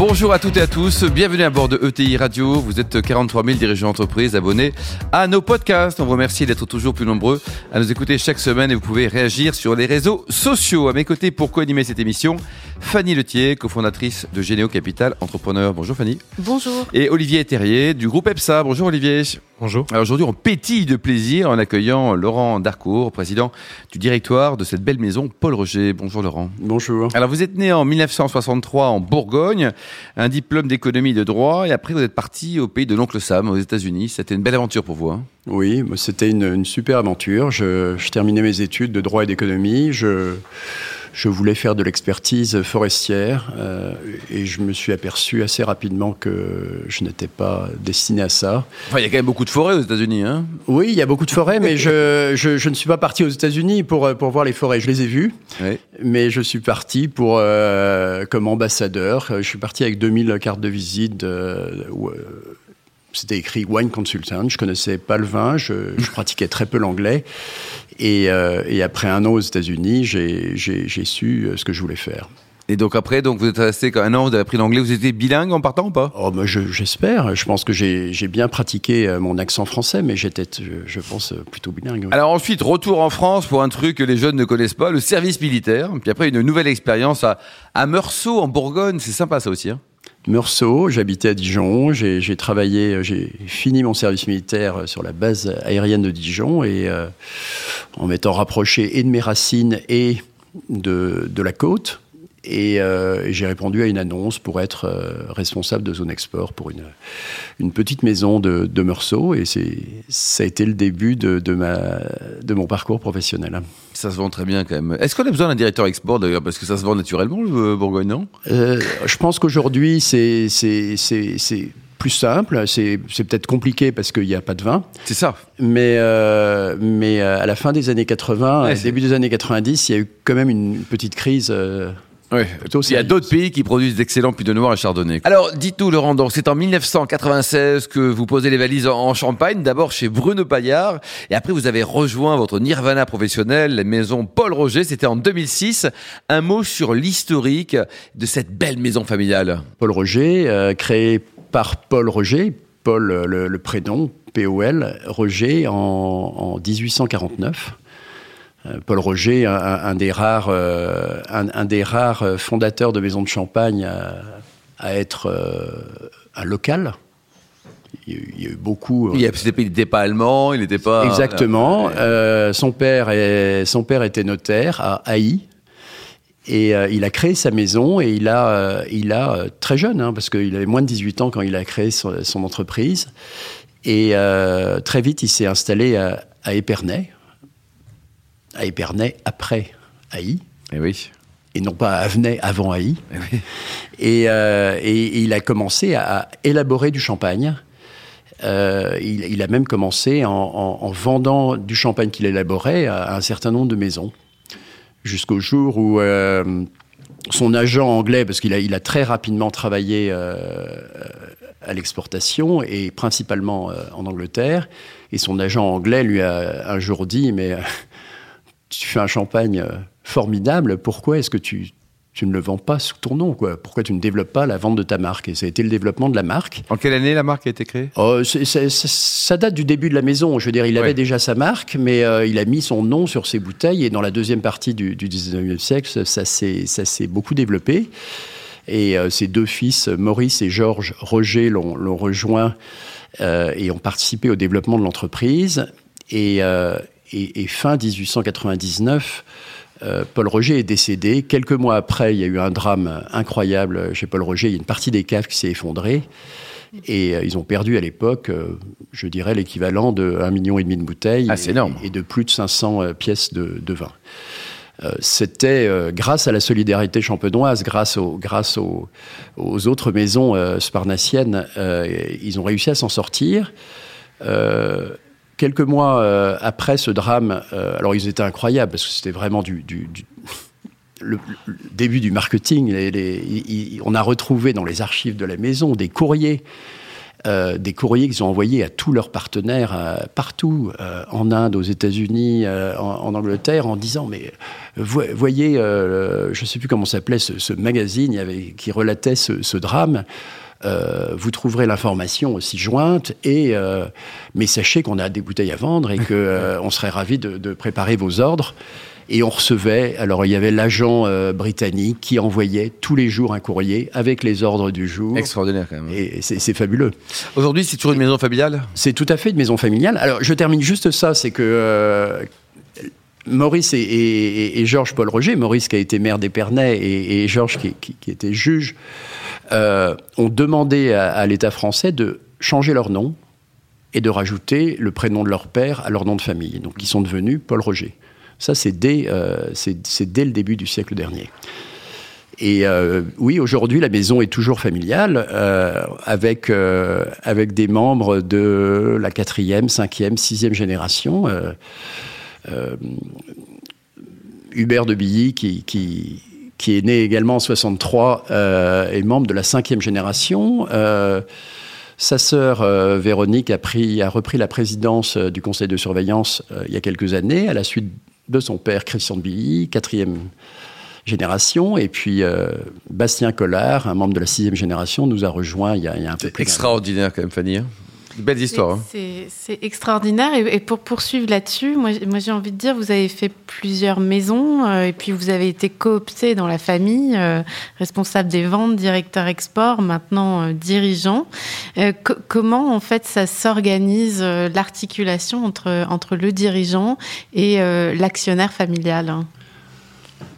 Bonjour à toutes et à tous, bienvenue à bord de ETI Radio. Vous êtes 43 000 dirigeants d'entreprise abonnés à nos podcasts. On vous remercie d'être toujours plus nombreux à nous écouter chaque semaine et vous pouvez réagir sur les réseaux sociaux. À mes côtés pour co-animer cette émission, Fanny Letier, cofondatrice de Généo Capital Entrepreneur. Bonjour Fanny. Bonjour. Et Olivier Terrier du groupe EPSA. Bonjour Olivier. Bonjour. Alors aujourd'hui, on pétille de plaisir en accueillant Laurent Darcourt, président du directoire de cette belle maison Paul Roger. Bonjour Laurent. Bonjour. Alors vous êtes né en 1963 en Bourgogne, un diplôme d'économie et de droit, et après vous êtes parti au pays de l'oncle Sam, aux États-Unis. C'était une belle aventure pour vous. Hein oui, c'était une, une, super aventure. Je, je, terminais mes études de droit et d'économie. Je je voulais faire de l'expertise forestière euh, et je me suis aperçu assez rapidement que je n'étais pas destiné à ça. Enfin, il y a quand même beaucoup de forêts aux États-Unis. Hein oui, il y a beaucoup de forêts, mais je, je, je, ne suis pas parti aux États-Unis pour, pour voir les forêts. Je les ai vues, oui. mais je suis parti pour, euh, comme ambassadeur. Je suis parti avec 2000 cartes de visite. Euh, c'était écrit wine consultant. Je connaissais pas le vin, je, je pratiquais très peu l'anglais. Et, euh, et, après un an aux États-Unis, j'ai su euh, ce que je voulais faire. Et donc après, donc vous êtes resté un an, vous avez appris l'anglais, vous étiez bilingue en partant ou pas? Oh, bah j'espère. Je, je, pense que j'ai bien pratiqué euh, mon accent français, mais j'étais, je, je, pense, plutôt bilingue. Oui. Alors ensuite, retour en France pour un truc que les jeunes ne connaissent pas, le service militaire. Puis après, une nouvelle expérience à, à Meursault en Bourgogne. C'est sympa ça aussi. Hein Meursault, j'habitais à Dijon, j'ai travaillé, j'ai fini mon service militaire sur la base aérienne de Dijon et euh, en m'étant rapproché et de mes racines et de, de la côte. Et euh, j'ai répondu à une annonce pour être euh, responsable de zone export pour une, une petite maison de, de Meursault. Et ça a été le début de, de, ma, de mon parcours professionnel. Ça se vend très bien quand même. Est-ce qu'on a besoin d'un directeur export d'ailleurs? Parce que ça se vend naturellement, le Bourgogne, non? Euh, Je pense qu'aujourd'hui, c'est plus simple. C'est peut-être compliqué parce qu'il n'y a pas de vin. C'est ça. Mais, euh, mais à la fin des années 80, ouais, début des années 90, il y a eu quand même une petite crise. Euh, oui, il y a d'autres pays qui produisent d'excellents puits de noir et chardonnay. Alors, dites-nous, Laurent, donc c'est en 1996 que vous posez les valises en Champagne, d'abord chez Bruno Paillard, et après vous avez rejoint votre nirvana professionnel, la maison Paul Roger, c'était en 2006. Un mot sur l'historique de cette belle maison familiale. Paul Roger, euh, créé par Paul Roger, Paul le, le prénom, P-O-L, Roger, en, en 1849. Paul Roger, un, un des rares, euh, un, un, des rares fondateurs de maisons de champagne à, à être euh, un local. Il y a eu beaucoup. Il n'était pas allemand, il n'était pas. Exactement. Euh, son père est, son père était notaire à Haï. Et euh, il a créé sa maison et il a, euh, il a très jeune, hein, parce qu'il avait moins de 18 ans quand il a créé son, son entreprise. Et très vite, il s'est installé à, à Épernay, à Épernay après Haï. Et oui. Et non pas à Avenay avant Haï. Et, oui. et, euh, et, et, il a commencé à, élaborer du champagne. Euh, il, il, a même commencé en, en, en vendant du champagne qu'il élaborait à, un certain nombre de maisons. Jusqu'au jour où euh, son agent anglais, parce qu'il a, il a très rapidement travaillé euh, à l'exportation et principalement en Angleterre, et son agent anglais lui a un jour dit, mais tu fais un champagne formidable, pourquoi est-ce que tu, tu ne le vends pas sous ton nom quoi? Pourquoi tu ne développes pas la vente de ta marque? Et ça a été le développement de la marque. En quelle année la marque a été créée? Oh, c est, c est, Ça date du début de la maison. Je veux dire, il avait ouais. déjà sa marque, mais euh, il a mis son nom sur ses bouteilles. Et dans la deuxième partie du, du 19e siècle, ça s'est beaucoup développé. Et euh, ses deux fils, Maurice et Georges Roger, l'ont rejoint euh, et ont participé au développement de l'entreprise. Et, euh, et, et, fin 1899, euh, Paul Roger est décédé. Quelques mois après, il y a eu un drame incroyable chez Paul Roger. Il y a une partie des caves qui s'est effondrée. Et euh, ils ont perdu à l'époque, euh, je dirais, l'équivalent de 1,5 million et demi de bouteilles ah, et, et, de plus de 500 euh, pièces de, de vin. C'était grâce à la solidarité champenoise, grâce, au, grâce aux, aux autres maisons sparnassiennes, ils ont réussi à s'en sortir quelques mois euh, après ce drame, euh, alors ils étaient incroyables parce que c'était vraiment du, le, début du marketing, on a retrouvé dans les archives de la maison des courriers euh, des courriers qu'ils ont envoyés à tous leurs partenaires partout, en Inde, aux États-Unis, en, Angleterre, en disant mais voyez, je ne sais plus comment s'appelait ce, magazine qui relatait ce, drame. Vous trouverez l'information aussi jointe et mais sachez qu'on a des bouteilles à vendre et qu'on serait ravi de, préparer vos ordres. Et on recevait, alors il y avait l'agent euh, britannique qui envoyait tous les jours un courrier avec les ordres du jour. Extraordinaire quand même. Et c'est fabuleux. Aujourd'hui, c'est toujours une maison familiale? C'est tout à fait une maison familiale. Alors je termine juste ça, c'est que euh, Maurice et, Georges Paul Roger, Maurice qui a été maire d'Épernay et, Georges qui, était juge, euh, ont demandé à l'État français de changer leur nom et de rajouter le prénom de leur père à leur nom de famille. Donc ils sont devenus Paul Roger. Ça, c'est dès, euh, le début du siècle dernier. Et euh, oui, aujourd'hui, la maison est toujours familiale, avec, des membres de la quatrième, cinquième, sixième génération. Hubert de Billy, qui, qui, est né également en 63, est membre de la cinquième génération. Sa sœur Véronique a, pris, a repris la présidence du conseil de surveillance il y a quelques années, à la suite de son père Christian de Billy, quatrième génération, et puis euh, Bastien Collard, un membre de la sixième génération, nous a rejoint il y a, un peu plus. Extraordinaire quand même, Fanny. Hein. Belle histoire. Hein. C'est extraordinaire. Et, pour poursuivre là-dessus, moi, moi j'ai envie de dire, vous avez fait plusieurs maisons euh, et puis vous avez été coopté dans la famille, euh, responsable des ventes, directeur export, maintenant euh, dirigeant. comment en fait ça s'organise l'articulation entre, entre le dirigeant et l'actionnaire familial hein?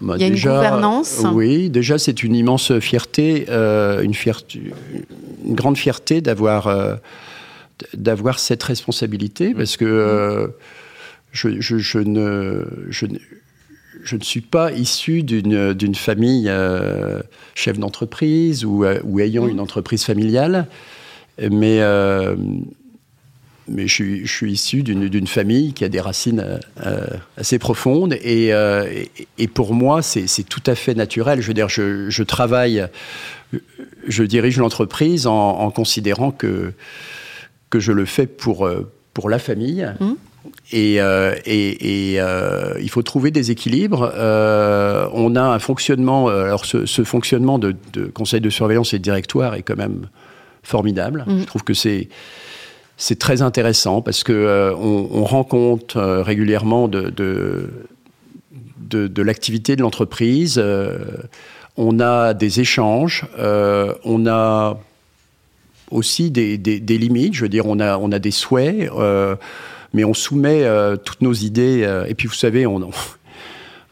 Bah, Il y a une gouvernance? Oui, déjà c'est une immense fierté, une, fierté une grande fierté d'avoir d'avoir cette responsabilité parce que euh, je, ne, je, je, ne suis pas issu d'une famille euh, chef d'entreprise ou, euh, ou, ayant une entreprise familiale, mais, mais je suis, je suis issu d'une famille qui a des racines assez profondes et, et, pour moi c'est tout à fait naturel. Je veux dire, je, je travaille, je dirige l'entreprise en, en, considérant que que je le fais pour, euh, pour la famille. Mmh. Et, euh, et, euh, il faut trouver des équilibres. on a un fonctionnement, alors ce, fonctionnement de, conseil de surveillance et de directoire est quand même formidable. Mmh. Je trouve que c'est c'est très intéressant parce que on, rend compte régulièrement de, de, de, l'activité de l'entreprise. on a des échanges. on a aussi des, limites. Je veux dire, on a, on a des souhaits, euh, mais on soumet euh, toutes nos idées. Euh, et puis, vous savez, on,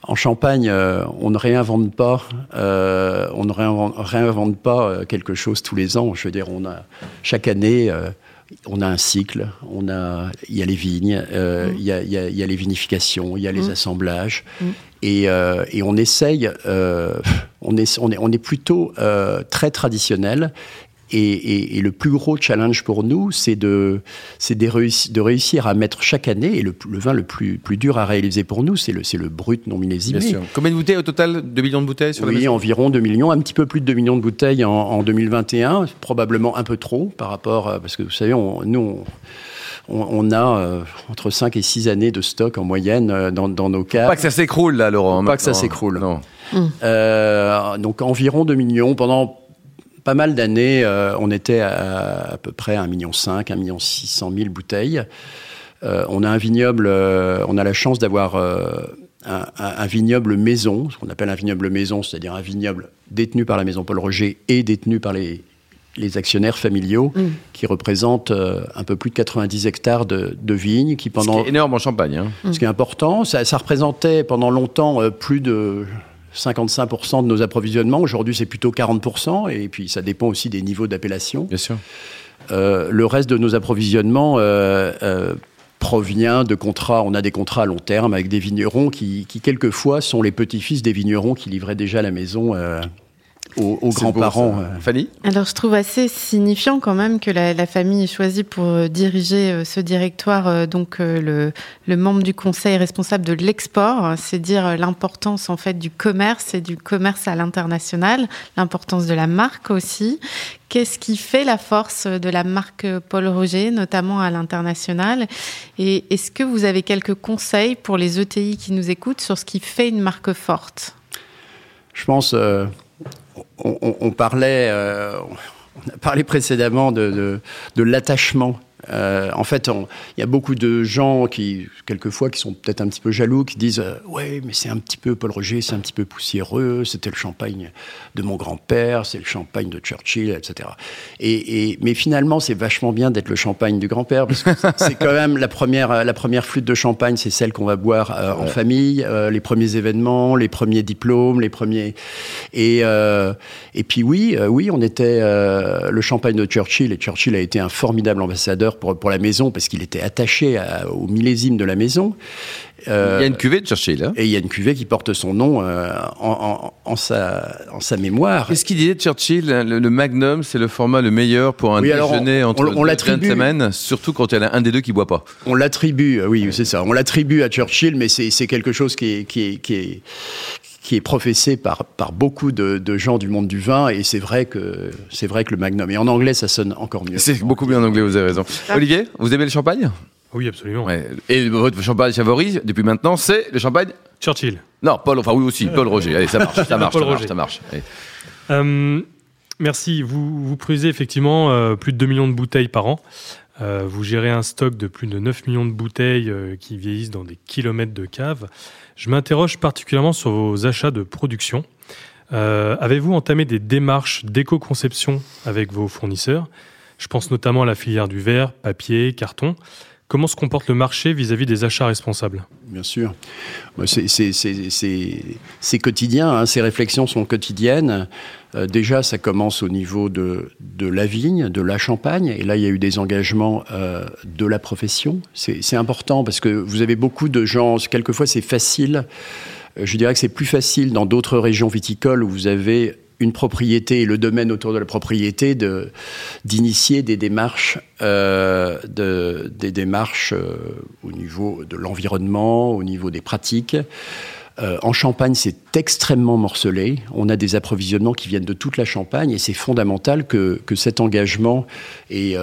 en Champagne, on ne réinvente pas, on ne réinvente, pas quelque chose tous les ans. Je veux dire, on a chaque année. on a un cycle, on a, il y a les vignes, mmh. il, y a, il, y a, les vinifications, il y a les mmh. assemblages, mmh. Et, et, on essaye, on, est, on, est, on est plutôt très traditionnel et, le plus gros challenge pour nous, c'est de, de, de, réussir à mettre chaque année, et le, vin le plus, plus dur à réaliser pour nous, c'est le, le brut non millésimé. Bien sûr. Combien de bouteilles au total? 2 millions de bouteilles sur Oui, environ 2 millions, un petit peu plus de 2 millions de bouteilles en, 2021, probablement un peu trop par rapport, parce que vous savez, on, nous, on, a euh, entre 5 et 6 années de stock en moyenne euh, dans, nos cas. Pas que ça s'écroule là, Laurent. Pas que ça s'écroule. Non. Euh, donc environ 2 millions pendant pas mal d'années, euh, on était à, à peu près 1,5 million, 1,6 million 000 bouteilles. Euh, on a un vignoble, euh, on a la chance d'avoir un, vignoble maison, ce qu'on appelle un vignoble maison, c'est-à-dire un vignoble détenu par la maison Paul Roger et détenu par les, les actionnaires familiaux, mm. qui représentent un peu plus de 90 hectares de, vignes. Qui pendant, ce qui est énorme en Champagne. Hein. Ce qui est important, ça, ça représentait pendant longtemps plus de 55% de nos approvisionnements. Aujourd'hui, c'est plutôt 40%, et puis ça dépend aussi des niveaux d'appellation. Bien sûr. Euh, le reste de nos approvisionnements euh, euh, provient de contrats. On a des contrats à long terme avec des vignerons qui, quelquefois, sont les petits-fils des vignerons qui livraient déjà la maison aux, grands-parents. Euh. Fanny Alors je trouve assez signifiant quand même que la, famille ait choisi pour euh, diriger euh, ce directoire donc le, le, membre du conseil responsable de l'export, c'est dire l'importance en fait du commerce et du commerce à l'international, l'importance de la marque aussi. Qu'est-ce qui fait la force de la marque Paul Roger, notamment à l'international? Et est-ce que vous avez quelques conseils pour les ETI qui nous écoutent sur ce qui fait une marque forte? Je pense on, parlait, euh, on a parlé précédemment de l'attachement euh, en fait, il y a beaucoup de gens qui, quelquefois, qui sont peut-être un petit peu jaloux, qui disent euh, Ouais, mais c'est un petit peu Paul Roger, c'est un petit peu poussiéreux, c'était le champagne de mon grand-père, c'est le champagne de Churchill, etc. Et, mais finalement, c'est vachement bien d'être le champagne du grand-père, parce que c'est quand même la première, la première flûte de champagne, c'est celle qu'on va boire euh, en famille, les premiers événements, les premiers diplômes, les premiers. Et, et puis, oui, oui, on était le champagne de Churchill, et Churchill a été un formidable ambassadeur pour, la maison parce qu'il était attaché au millésime de la maison. Euh, il y a une cuvée de Churchill. Hein et il y a une cuvée qui porte son nom euh, en, sa, en sa mémoire. Qu'est-ce qu'il disait de Churchill le, Magnum, c'est le format le meilleur pour un déjeuner entre on, deux semaines, surtout quand il y en a un des deux qui boit pas. On l'attribue, oui, c'est ça. On l'attribue à Churchill, mais c'est quelque chose qui est, qui est, qui est qui est professé par, par beaucoup de, de, gens du monde du vin, et c'est vrai que c'est vrai que le Magnum. Et en anglais, ça sonne encore mieux. C'est beaucoup mieux en anglais, vous avez raison. Olivier, vous aimez le champagne? Oui, absolument. Et votre champagne favori, depuis maintenant, c'est le champagne? Churchill. Non, Paul, enfin oui aussi, Paul Roger. Allez, ça marche, ça marche, ça marche, euh, merci. Vous, vous produisez effectivement euh, plus de 2 millions de bouteilles par an. Euh, vous gérez un stock de plus de 9 millions de bouteilles qui vieillissent dans des kilomètres de caves. Je m'interroge particulièrement sur vos achats de production. Euh, avez-vous entamé des démarches d'éco-conception avec vos fournisseurs? Je pense notamment à la filière du verre, papier, carton. Comment se comporte le marché vis-à-vis des achats responsables Bien sûr. C'est quotidien, hein. ces réflexions sont quotidiennes. Euh, déjà, ça commence au niveau de, la vigne, de la champagne, et là, il y a eu des engagements euh, de la profession. C'est important parce que vous avez beaucoup de gens, quelquefois c'est facile, euh, je dirais que c'est plus facile dans d'autres régions viticoles où vous avez une propriété et le domaine autour de la propriété d'initier des démarches, euh, de, des démarches euh, au niveau de l'environnement, au niveau des pratiques. Euh, en Champagne, c'est extrêmement morcelé. On a des approvisionnements qui viennent de toute la Champagne et c'est fondamental que, que, cet engagement et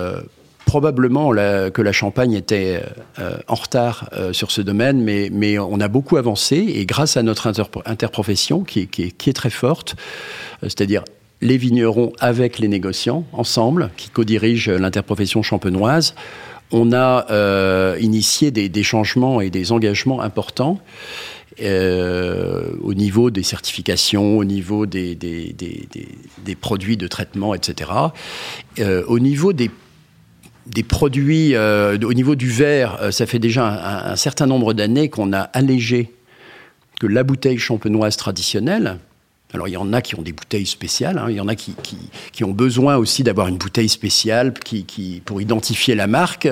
probablement que la Champagne était en retard sur ce domaine, mais, on a beaucoup avancé et grâce à notre interprofession qui est très forte, c'est-à-dire les vignerons avec les négociants, ensemble, qui co-dirigent l'interprofession champenoise. On a euh, initié des, changements et des engagements importants euh, au niveau des certifications, au niveau des, produits de traitement, etc. Euh, au niveau des des produits, au niveau du verre, ça fait déjà un, un certain nombre d'années qu'on a allégé que la bouteille champenoise traditionnelle, alors il y en a qui ont des bouteilles spéciales, hein. il y en a qui, qui, ont besoin aussi d'avoir une bouteille spéciale qui, qui pour identifier la marque.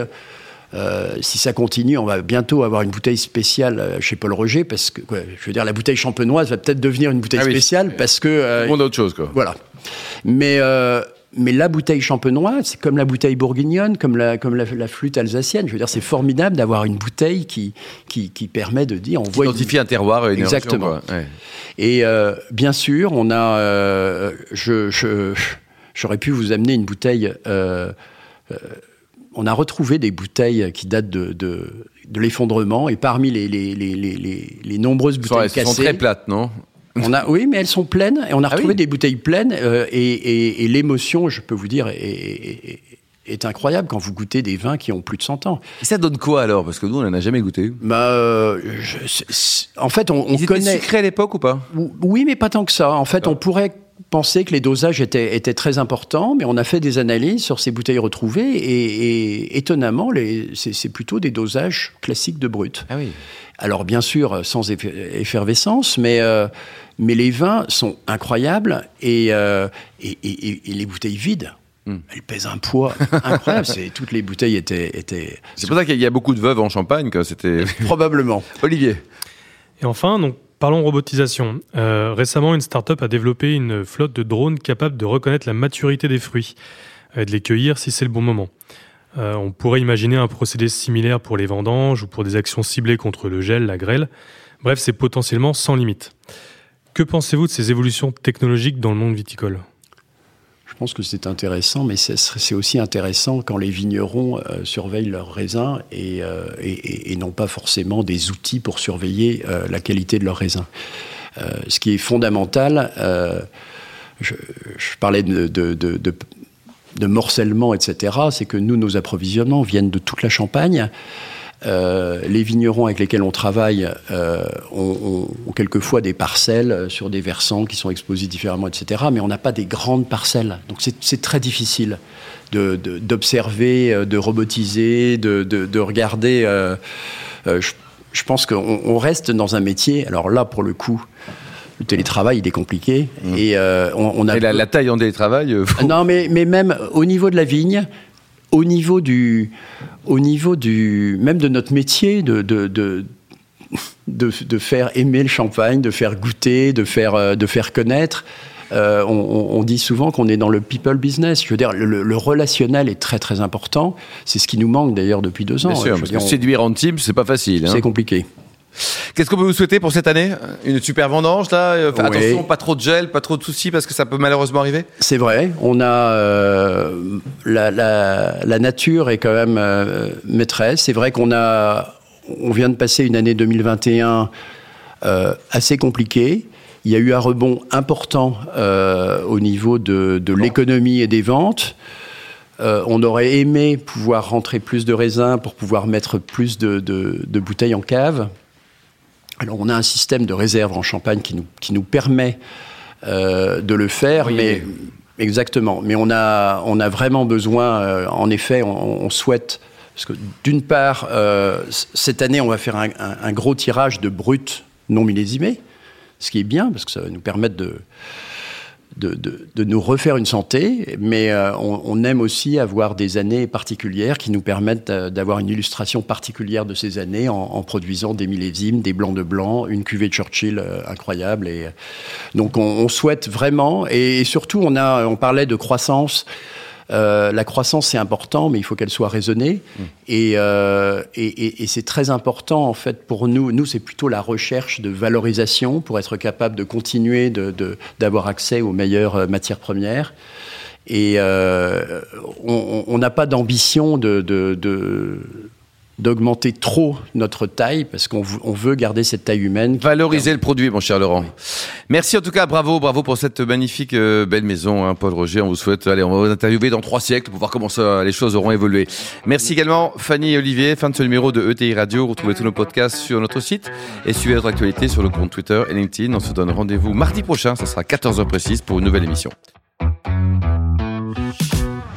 Euh, si ça continue, on va bientôt avoir une bouteille spéciale euh, chez Paul Roger, parce que, je veux dire, la bouteille champenoise va peut-être devenir une bouteille ah spéciale, parce que... Euh, on a autre chose, quoi. Voilà. Mais euh, mais la bouteille champenoise, c'est comme la bouteille bourguignonne, comme la, comme la, flûte alsacienne. Je veux dire, c'est formidable d'avoir une bouteille qui, qui, permet de dire. On voit identifie un terroir. Une Exactement. Et euh, bien sûr, on a. Euh, je, j'aurais pu vous amener une bouteille. Euh, on a retrouvé des bouteilles qui datent de, de, l'effondrement et parmi les, les, les, les, nombreuses bouteilles cassées. Elles sont très plates, non? On a, oui, mais elles sont pleines et on a ah retrouvé des bouteilles pleines euh, et, l'émotion, je peux vous dire, est, incroyable quand vous goûtez des vins qui ont plus de 100 ans. Et ça donne quoi alors? Parce que nous, on n'en a jamais goûté. Bah, euh, en fait, on, Ils connaît. Sucrés à l'époque ou pas? Oui, mais pas tant que ça. En fait, on pourrait penser que les dosages étaient, étaient, très importants, mais on a fait des analyses sur ces bouteilles retrouvées et, étonnamment, c'est plutôt des dosages classiques de brut. Ah oui. Alors bien sûr, sans effervescence, mais euh, mais les vins sont incroyables et, euh, et, les bouteilles vides. Hmm. Elles pèsent un poids incroyable. toutes les bouteilles étaient. C'est pour ça qu'il y a beaucoup de veuves en Champagne. C'était probablement. Olivier. Et enfin, donc parlons robotisation. Euh, récemment, une start-up a développé une flotte de drones capables de reconnaître la maturité des fruits et de les cueillir si c'est le bon moment. Euh, on pourrait imaginer un procédé similaire pour les vendanges ou pour des actions ciblées contre le gel, la grêle. Bref, c'est potentiellement sans limite. Que pensez-vous de ces évolutions technologiques dans le monde viticole? Je pense que c'est intéressant, mais c'est aussi intéressant quand les vignerons euh, surveillent leurs raisins euh, et, n'ont pas forcément des outils pour surveiller euh, la qualité de leurs raisins. ce qui est fondamental, je, parlais de morcellement, etc., c'est que nous, nos approvisionnements viennent de toute la Champagne. Euh, les vignerons avec lesquels on travaille euh, ont, quelquefois des parcelles sur des versants qui sont exposés différemment, etc. Mais on n'a pas des grandes parcelles. Donc c'est très difficile d'observer, de, de, robotiser, de, de regarder. Euh, je, je, pense qu'on reste dans un métier, alors là, pour le coup, le télétravail, il est compliqué. Mmh. Et, on, a... Et la, taille en télétravail Non, mais, mais même au niveau de la vigne, au niveau du, au niveau du, même de notre métier, de, de, de, de, faire aimer le champagne, de faire goûter, de faire, euh, de faire connaître. Euh, on, dit souvent qu'on est dans le people business. Je veux dire, le, relationnel est très très important. C'est ce qui nous manque d'ailleurs depuis deux ans. Bien sûr, parce que séduire en team, c'est pas facile. Hein. C'est compliqué. Qu'est-ce qu'on peut vous souhaiter pour cette année? Une super vendange là euh, Attention, pas trop de gel, pas trop de soucis parce que ça peut malheureusement arriver? C'est vrai. On a euh, la, nature est quand même euh, maîtresse. C'est vrai qu'on a, on vient de passer une année 2021 assez compliquée. Il y a eu un rebond important au niveau de, l'économie et des ventes. on aurait aimé pouvoir rentrer plus de raisins pour pouvoir mettre plus de bouteilles en cave. Alors on a un système de réserve en Champagne qui nous, qui nous permet euh, de le faire, mais exactement. Mais on a, on a vraiment besoin, euh, en effet, on, souhaite, parce que d'une part, euh, cette année, on va faire un, un, gros tirage de brut non millésimé, ce qui est bien, parce que ça va nous permettre de de, nous refaire une santé, mais euh, on, aime aussi avoir des années particulières qui nous permettent euh, d'avoir une illustration particulière de ces années en, produisant des millésimes, des blancs de blanc, une cuvée Churchill euh, incroyable. Et, donc on, souhaite vraiment, et, et, surtout on, a, on parlait de croissance. Euh, la croissance, c'est important, mais il faut qu'elle soit raisonnée. Mm. Euh, et, et, c'est très important, en fait, pour nous. Nous, c'est plutôt la recherche de valorisation pour être capable de continuer d'avoir de, accès aux meilleures euh, matières premières. Et on n'a pas d'ambition de, de d'augmenter trop notre taille parce qu'on veut garder cette taille humaine. Valoriser le produit, mon cher Laurent. Merci en tout cas, bravo, bravo pour cette magnifique euh, belle maison, hein, Paul Roger. On vous souhaite, allez, on va vous interviewer dans trois siècles pour voir comment ça, les choses auront évolué. Merci également Fanny et Olivier. Fin de ce numéro de ETI Radio. Retrouvez tous nos podcasts sur notre site et suivez notre actualité sur le compte Twitter et LinkedIn. On se donne rendez-vous mardi prochain. Ça sera 14h précise pour une nouvelle émission.